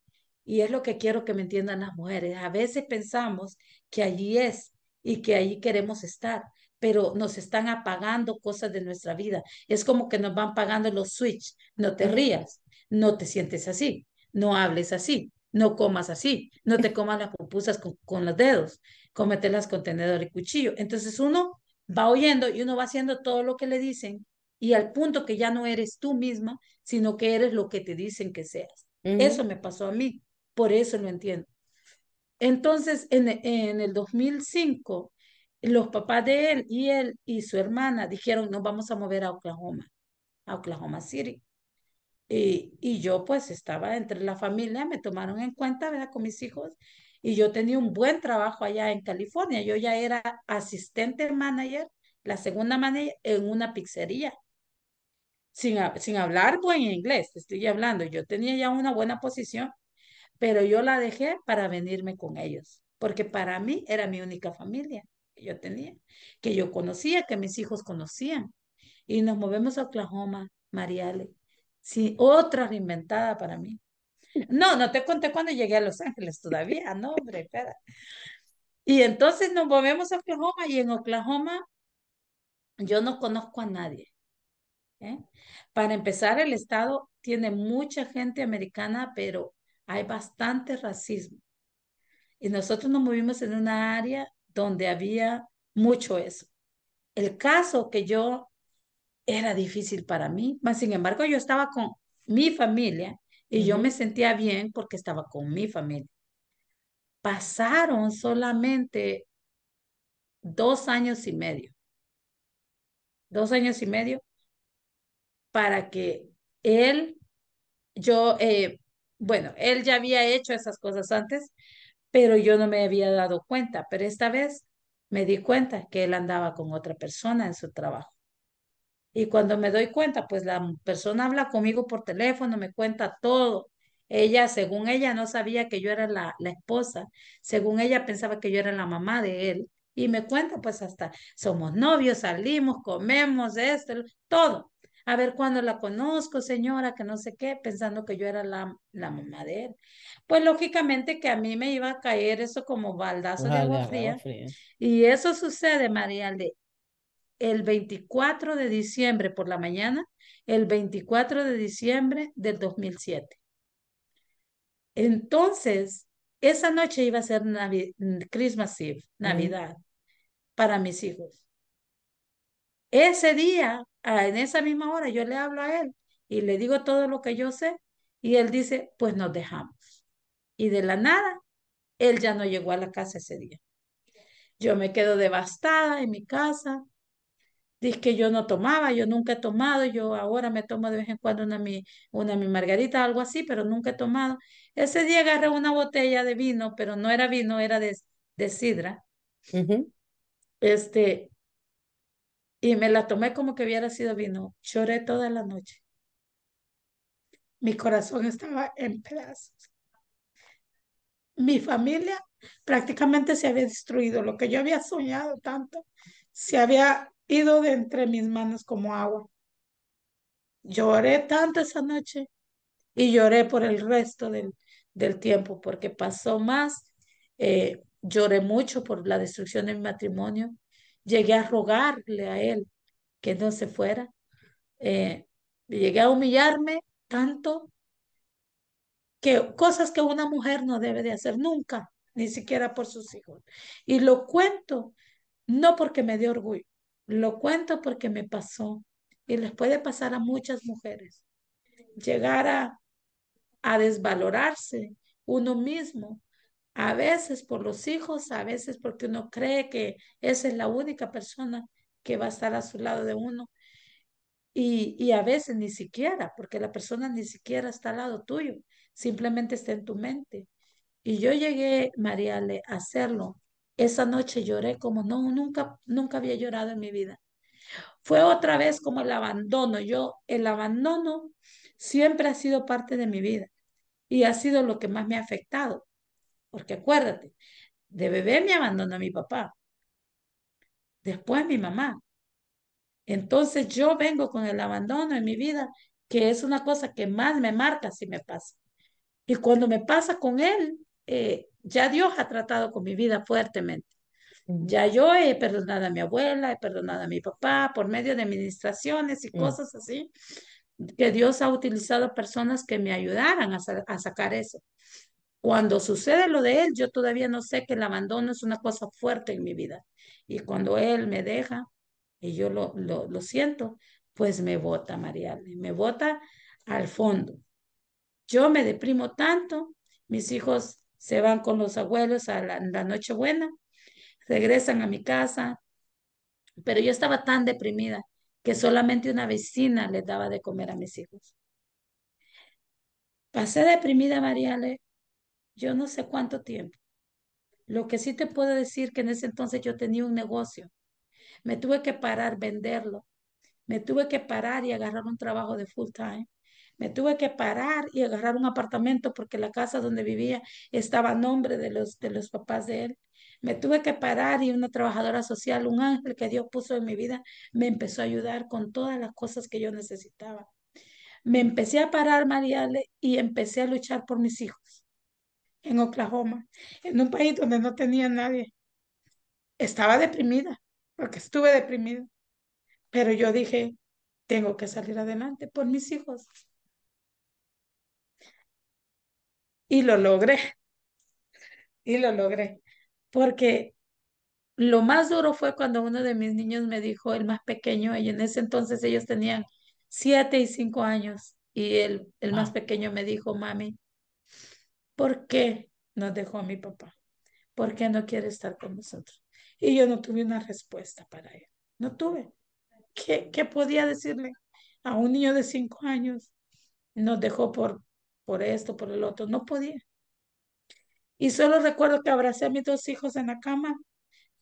Y es lo que quiero que me entiendan las mujeres. A veces pensamos que allí es y que allí queremos estar, pero nos están apagando cosas de nuestra vida. Es como que nos van pagando los switch. No te rías, no te sientes así, no hables así, no comas así, no te comas las pupusas con, con los dedos, cómetelas con tenedor y cuchillo. Entonces uno va oyendo y uno va haciendo todo lo que le dicen y al punto que ya no eres tú misma, sino que eres lo que te dicen que seas. Eso me pasó a mí. Por eso lo entiendo. Entonces, en, en el 2005, los papás de él y él y su hermana dijeron, nos vamos a mover a Oklahoma, a Oklahoma City. Y, yo pues estaba entre la familia, me tomaron en cuenta, ¿verdad? Con mis hijos. Y yo tenía un buen trabajo allá en California. Yo ya era asistente manager, la segunda manager en una pizzería. Sin, sin hablar buen inglés, estoy hablando. Yo tenía ya una buena posición pero yo la dejé para venirme con ellos. porque para mí era mi única familia que yo tenía, que yo conocía, que mis hijos conocían. Y nos movemos a Oklahoma, Mariale. Sí, otra reinventada para mí. No, no te conté cuando llegué a Los Ángeles todavía, no, hombre, espera. Y entonces nos movemos a Oklahoma y en Oklahoma yo no conozco a nadie. ¿eh? Para empezar, el estado tiene mucha gente americana, pero hay bastante racismo. Y nosotros nos movimos en una área donde había mucho eso. El caso que yo era difícil para mí, mas sin embargo yo estaba con mi familia y yo me sentía bien porque estaba con mi familia. Pasaron solamente dos años y medio, dos años y medio para que él, yo, eh, bueno, él ya había hecho esas cosas antes, pero yo no me había dado cuenta, pero esta vez me di cuenta que él andaba con otra persona en su trabajo. Y cuando me doy cuenta, pues la persona habla conmigo por teléfono, me cuenta todo. Ella, según ella, no sabía que yo era la, la esposa, según ella pensaba que yo era la mamá de él. Y me cuenta, pues hasta somos novios, salimos, comemos esto, todo. A ver cuándo la conozco, señora, que no sé qué, pensando que yo era la, la mamá de él. Pues lógicamente que a mí me iba a caer eso como baldazo de agua fría. Y eso sucede, María, de el 24 de diciembre por la mañana, el 24 de diciembre del 2007. Entonces, esa noche iba a ser Christmas Eve, Navidad, para mis hijos. Ese día, en esa misma hora, yo le hablo a él y le digo todo lo que yo sé y él dice, pues nos dejamos. Y de la nada, él ya no llegó a la casa ese día. Yo me quedo devastada en mi casa, Dice que yo no tomaba, yo nunca he tomado, yo ahora me tomo de vez en cuando una mi, una mi margarita, algo así, pero nunca he tomado. Ese día agarré una botella de vino, pero no era vino, era de, de sidra. Este, y me la tomé como que hubiera sido vino. Lloré toda la noche. Mi corazón estaba en pedazos. Mi familia prácticamente se había destruido. Lo que yo había soñado tanto se había ido de entre mis manos como agua. Lloré tanto esa noche y lloré por el resto del, del tiempo porque pasó más. Eh, lloré mucho por la destrucción de mi matrimonio. Llegué a rogarle a él que no se fuera. Eh, llegué a humillarme tanto que cosas que una mujer no debe de hacer nunca, ni siquiera por sus hijos. Y lo cuento no porque me dio orgullo, lo cuento porque me pasó y les puede pasar a muchas mujeres. Llegar a, a desvalorarse uno mismo, a veces por los hijos, a veces porque uno cree que esa es la única persona que va a estar a su lado de uno. Y, y a veces ni siquiera, porque la persona ni siquiera está al lado tuyo, simplemente está en tu mente. Y yo llegué, Mariale, a hacerlo esa noche lloré como no, nunca, nunca había llorado en mi vida. Fue otra vez como el abandono. Yo, el abandono siempre ha sido parte de mi vida y ha sido lo que más me ha afectado. Porque acuérdate, de bebé me abandonó mi papá, después mi mamá. Entonces yo vengo con el abandono en mi vida, que es una cosa que más me marca si me pasa. Y cuando me pasa con él, eh, ya Dios ha tratado con mi vida fuertemente. Ya yo he perdonado a mi abuela, he perdonado a mi papá por medio de administraciones y mm. cosas así, que Dios ha utilizado personas que me ayudaran a, a, sacar eso. Cuando sucede lo de él, yo todavía no sé que el abandono es una cosa fuerte en mi vida. Y cuando él me deja y yo lo, lo, lo siento, pues me bota, Mariale, me bota al fondo. Yo me deprimo tanto, mis hijos se van con los abuelos a la, la Nochebuena, regresan a mi casa, pero yo estaba tan deprimida que solamente una vecina les daba de comer a mis hijos. Pasé deprimida, Mariale, yo no sé cuánto tiempo. Lo que sí te puedo decir que en ese entonces yo tenía un negocio. Me tuve que parar, venderlo. Me tuve que parar y agarrar un trabajo de full time Me tuve que parar y agarrar un apartamento porque la casa donde vivía estaba a nombre de los, de los papás de él. Me tuve que parar y una trabajadora social, un ángel que Dios puso en mi vida, me empezó a ayudar con todas las cosas que yo necesitaba. Me empecé a parar, Mariale, y empecé a luchar por mis hijos en Oklahoma, en un país donde no tenía nadie. Estaba deprimida, porque estuve deprimida, pero yo dije, tengo que salir adelante por mis hijos. Y lo logré, y lo logré, porque lo más duro fue cuando uno de mis niños me dijo, el más pequeño, y en ese entonces ellos tenían siete y cinco años, y el, el más pequeño me dijo, mami, ¿por qué nos dejó a mi papá? ¿Por qué no quiere estar con nosotros? Y yo no tuve una respuesta para él, no tuve. ¿Qué, qué podía decirle a un niño de cinco años? Nos dejó por, por esto, por el otro, no podía. Y solo recuerdo que abracé a mis dos hijos en la cama,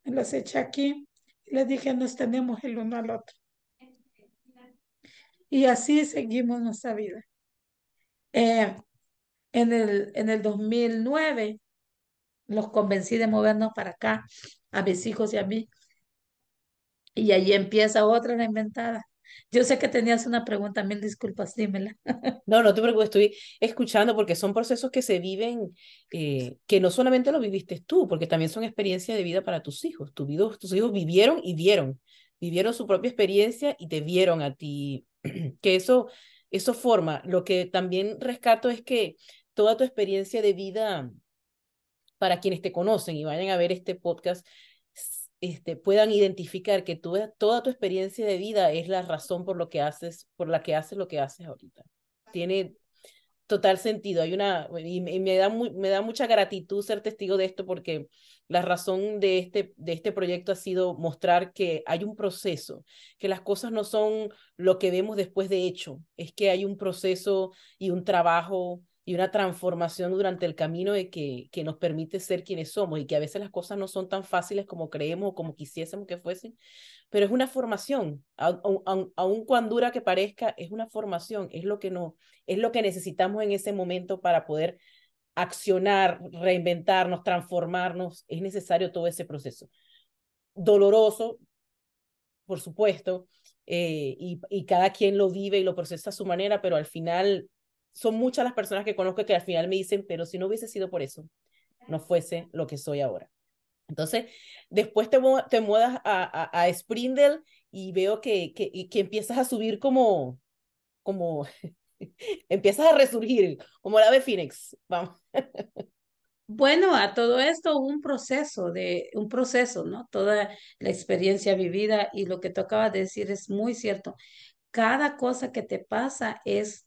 los eché aquí y les dije, nos tenemos el uno al otro. Y así seguimos nuestra vida. Eh, en, el, en el 2009 los convencí de movernos para acá, a mis hijos y a mí. Y ahí empieza otra reinventada. Yo sé que tenías una pregunta, mil disculpas, dímela. No, no te preocupes, estoy escuchando porque son procesos que se viven, eh, que no solamente lo viviste tú, porque también son experiencias de vida para tus hijos. Tu vida, tus hijos vivieron y vieron, vivieron su propia experiencia y te vieron a ti. que eso, eso forma. Lo que también rescato es que toda tu experiencia de vida, para quienes te conocen y vayan a ver este podcast, este, puedan identificar que tú, toda tu experiencia de vida es la razón por lo que haces, por la que haces lo que haces ahorita. Tiene total sentido. Hay una, y me da, me da mucha gratitud ser testigo de esto porque la razón de este, de este proyecto ha sido mostrar que hay un proceso, que las cosas no son lo que vemos después de hecho, es que hay un proceso y un trabajo y una transformación durante el camino de que, que nos permite ser quienes somos y que a veces las cosas no son tan fáciles como creemos o como quisiésemos que fuesen, pero es una formación, aun, cuando dura que parezca, es una formación, es lo que no, es lo que necesitamos en ese momento para poder accionar, reinventarnos, transformarnos, es necesario todo ese proceso. Doloroso, por supuesto, eh, y, y cada quien lo vive y lo procesa a su manera, pero al final son muchas las personas que conozco que al final me dicen, pero si no hubiese sido por eso, no fuese lo que soy ahora. Entonces, después te, te mudas a, a, a Sprindle y veo que, que, que empiezas a subir como, como, empiezas a resurgir, como la ave Phoenix. Vamos. Bueno, a todo esto un proceso de un proceso, ¿no? Toda la experiencia vivida y lo que tú acabas de decir es muy cierto. Cada cosa que te pasa es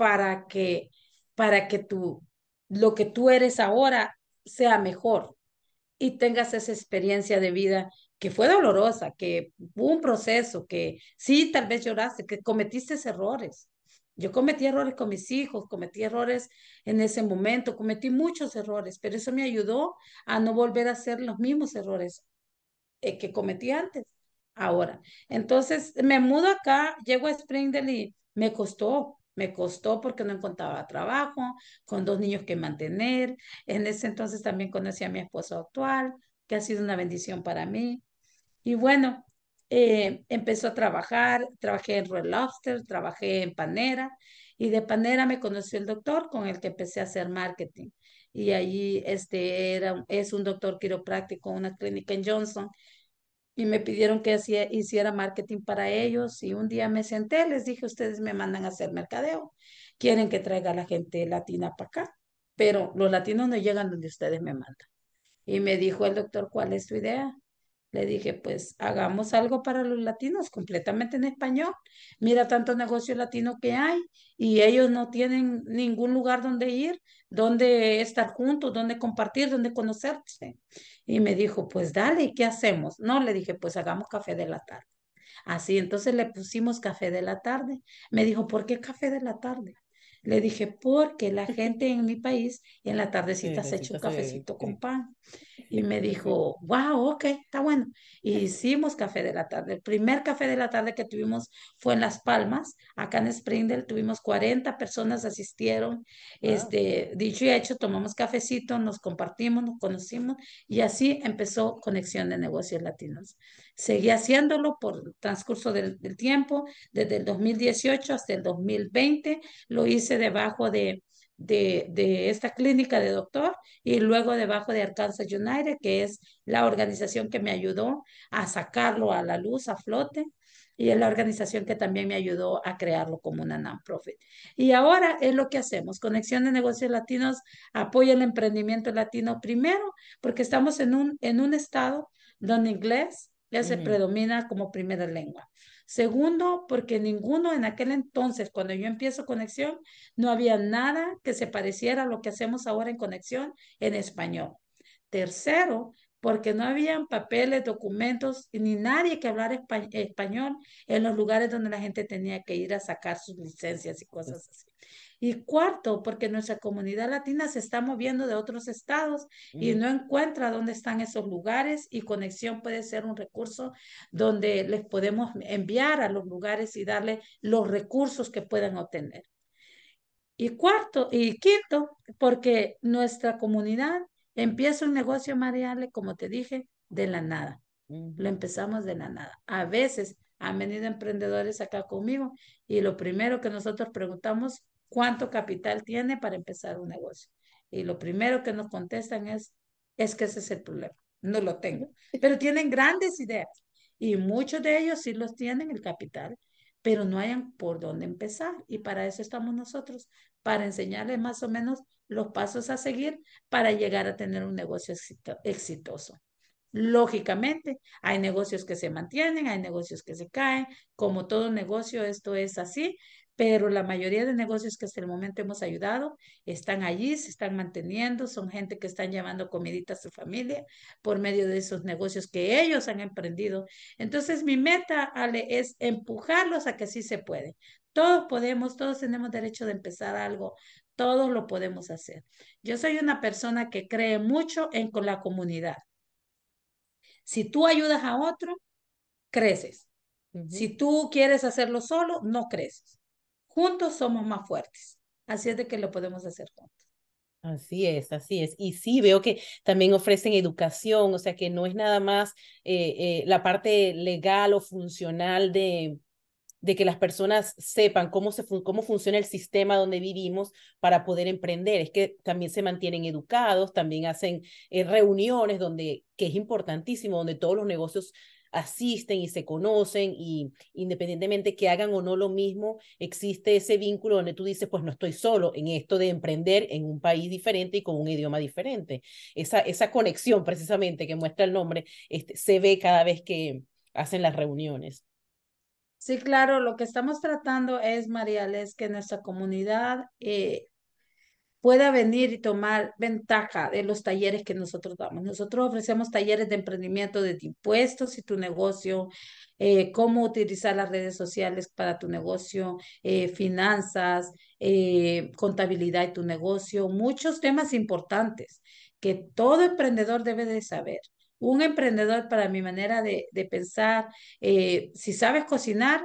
para que, para que tú, lo que tú eres ahora sea mejor y tengas esa experiencia de vida que fue dolorosa, que hubo un proceso, que sí, tal vez lloraste, que cometiste errores. Yo cometí errores con mis hijos, cometí errores en ese momento, cometí muchos errores, pero eso me ayudó a no volver a hacer los mismos errores eh, que cometí antes, ahora. Entonces, me mudo acá, llego a Springdale y me costó, me costó porque no encontraba trabajo, con dos niños que mantener. En ese entonces también conocí a mi esposo actual, que ha sido una bendición para mí. Y bueno, eh, empezó a trabajar, trabajé en Red Lobster, trabajé en Panera, y de Panera me conoció el doctor con el que empecé a hacer marketing. Y allí este era, es un doctor quiropráctico, una clínica en Johnson, y me pidieron que hacía, hiciera marketing para ellos y un día me senté, les dije, ustedes me mandan a hacer mercadeo, quieren que traiga la gente latina para acá, pero los latinos no llegan donde ustedes me mandan. Y me dijo el doctor, ¿cuál es tu idea? Le dije, pues hagamos algo para los latinos, completamente en español. Mira tanto negocio latino que hay y ellos no tienen ningún lugar donde ir, donde estar juntos, donde compartir, donde conocerse. Y me dijo, pues dale, ¿y qué hacemos? No, le dije, pues hagamos café de la tarde. Así, entonces le pusimos café de la tarde. Me dijo, ¿por qué café de la tarde? Le dije, porque la gente en mi país en la tardecita se echa un cafecito con pan. Y me dijo, wow, ok, está bueno. Y hicimos café de la tarde. El primer café de la tarde que tuvimos fue en Las Palmas, acá en Springdale. Tuvimos 40 personas asistieron. Este, dicho y hecho, tomamos cafecito, nos compartimos, nos conocimos y así empezó Conexión de Negocios Latinos. Seguí haciéndolo por el transcurso del, tiempo, desde el 2018 hasta el 2020. Lo hice debajo de de, de, esta clínica de doctor y luego debajo de Arkansas United, que es la organización que me ayudó a sacarlo a la luz, a flote, y es la organización que también me ayudó a crearlo como una non-profit. Y ahora es lo que hacemos. Conexión de Negocios Latinos apoya el emprendimiento latino primero, porque estamos en un, en un estado donde inglés ya se uh -huh. predomina como primera lengua. Segundo, porque ninguno en aquel entonces, cuando yo empiezo conexión, no había nada que se pareciera a lo que hacemos ahora en conexión en español. Tercero, porque no habían papeles, documentos, ni nadie que hablara espa español en los lugares donde la gente tenía que ir a sacar sus licencias y cosas así. Y cuarto, porque nuestra comunidad latina se está moviendo de otros estados mm. y no encuentra dónde están esos lugares y conexión puede ser un recurso donde les podemos enviar a los lugares y darle los recursos que puedan obtener. Y cuarto y quinto, porque nuestra comunidad empieza un negocio, Mariale, como te dije, de la nada. Mm. Lo empezamos de la nada. A veces han venido emprendedores acá conmigo y lo primero que nosotros preguntamos, cuánto capital tiene para empezar un negocio. Y lo primero que nos contestan es, es que ese es el problema. No lo tengo. Pero tienen grandes ideas. Y muchos de ellos sí los tienen el capital, pero no hayan por dónde empezar. Y para eso estamos nosotros, para enseñarles más o menos los pasos a seguir para llegar a tener un negocio exitoso. Lógicamente, hay negocios que se mantienen, hay negocios que se caen, como todo negocio, esto es así, pero la mayoría de negocios que hasta el momento hemos ayudado están allí, se están manteniendo, son gente que están llevando comidita a su familia por medio de esos negocios que ellos han emprendido. Entonces, mi meta, Ale, es empujarlos a que sí se puede. Todos podemos, todos tenemos derecho de empezar algo, todos lo podemos hacer. Yo soy una persona que cree mucho en con la comunidad. Si tú ayudas a otro, creces. Uh -huh. Si tú quieres hacerlo solo, no creces. Juntos somos más fuertes. Así es de que lo podemos hacer juntos. Así es, así es. Y sí, veo que también ofrecen educación, o sea que no es nada más eh, eh, la parte legal o funcional de, de que las personas sepan cómo, se cómo funciona el sistema donde vivimos para poder emprender. Es que también se mantienen educados, también hacen eh, reuniones donde, que es importantísimo, donde todos los negocios asisten y se conocen y independientemente que hagan o no lo mismo, existe ese vínculo donde tú dices, pues no estoy solo en esto de emprender en un país diferente y con un idioma diferente. Esa, esa conexión precisamente que muestra el nombre este, se ve cada vez que hacen las reuniones. Sí, claro, lo que estamos tratando es, Marial, es que nuestra comunidad eh, pueda venir y tomar ventaja de los talleres que nosotros damos. Nosotros ofrecemos talleres de emprendimiento de impuestos y tu negocio, eh, cómo utilizar las redes sociales para tu negocio, eh, finanzas, eh, contabilidad y tu negocio, muchos temas importantes que todo emprendedor debe de saber. Un emprendedor, para mi manera de, de pensar, si sabes cocinar,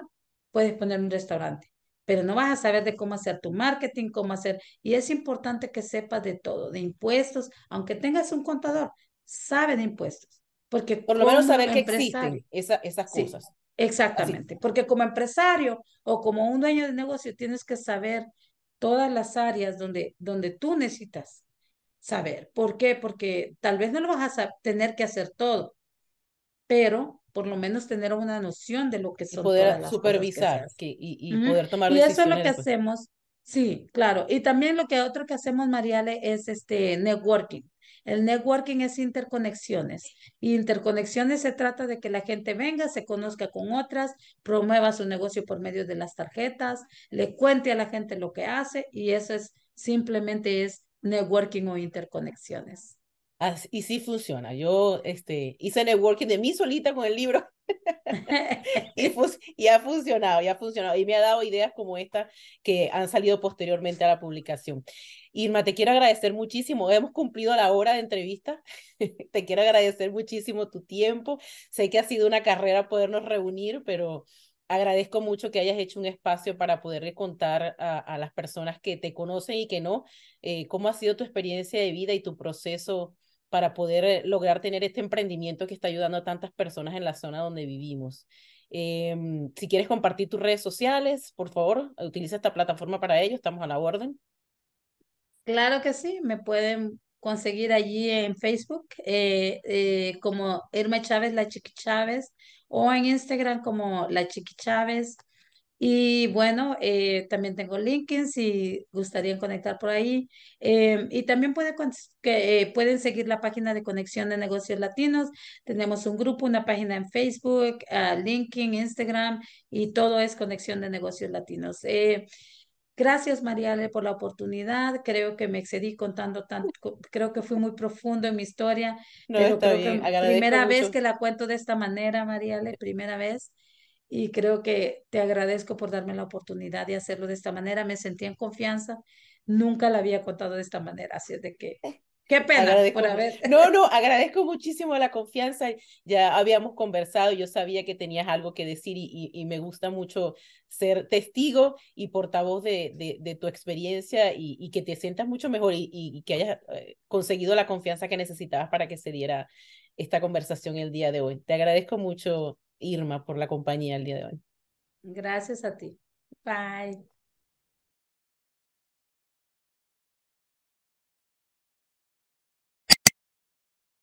puedes poner un restaurante pero no vas a saber de cómo hacer tu marketing, cómo hacer, y es importante que sepas de todo, de impuestos, aunque tengas un contador, sabe de impuestos, porque por lo menos saber que existen esa, esas cosas. Sí, exactamente, Así. porque como empresario o como un dueño de negocio tienes que saber todas las áreas donde, donde tú necesitas saber. ¿Por qué? Porque tal vez no lo vas a tener que hacer todo, pero por lo menos tener una noción de lo que son y poder todas las supervisar cosas que, y, y uh -huh. poder tomar y decisiones. eso es lo que después. hacemos sí claro y también lo que otro que hacemos Mariale es este networking el networking es interconexiones y interconexiones se trata de que la gente venga, se conozca con otras, promueva su negocio por medio de las tarjetas, le cuente a la gente lo que hace y eso es simplemente es networking o interconexiones. Así, y sí funciona. Yo este, hice networking de mí solita con el libro y, y, ha funcionado, y ha funcionado. Y me ha dado ideas como esta que han salido posteriormente a la publicación. Irma, te quiero agradecer muchísimo. Hemos cumplido la hora de entrevista. te quiero agradecer muchísimo tu tiempo. Sé que ha sido una carrera podernos reunir, pero agradezco mucho que hayas hecho un espacio para poderle contar a, a las personas que te conocen y que no, eh, cómo ha sido tu experiencia de vida y tu proceso para poder eh, lograr tener este emprendimiento que está ayudando a tantas personas en la zona donde vivimos. Em, si quieres compartir tus redes sociales, por favor, utiliza esta plataforma para ello, estamos a la orden. Claro que sí, me pueden conseguir allí en Facebook eh, eh, como Irma Chávez, la Chiqui Chávez, o en Instagram como la Chiqui Chávez. Y bueno, eh, también tengo LinkedIn si gustarían conectar por ahí. Eh, y también puede, que, eh, pueden seguir la página de Conexión de Negocios Latinos. Tenemos un grupo, una página en Facebook, uh, LinkedIn, Instagram y todo es Conexión de Negocios Latinos. Gracias, Mariale, por la oportunidad. Creo que me excedí contando tanto, creo que fui muy profundo en mi historia, pero creo que primera vez que la cuento de esta manera, Mariale, primera vez y creo que te agradezco por darme la oportunidad de hacerlo de esta manera. Me sentí en confianza. Nunca la había contado de esta manera, así es de que Qué pena por haber. No, no, agradezco muchísimo la confianza. Ya habíamos conversado, yo sabía que tenías algo que decir y, y, me gusta mucho ser testigo y portavoz de, de, de tu experiencia y, y, que te sientas mucho mejor y, y, que hayas eh, conseguido la confianza que necesitabas para que se diera esta conversación el día de hoy. Te agradezco mucho Irma, por la compañía el día de hoy. Gracias a ti. Bye.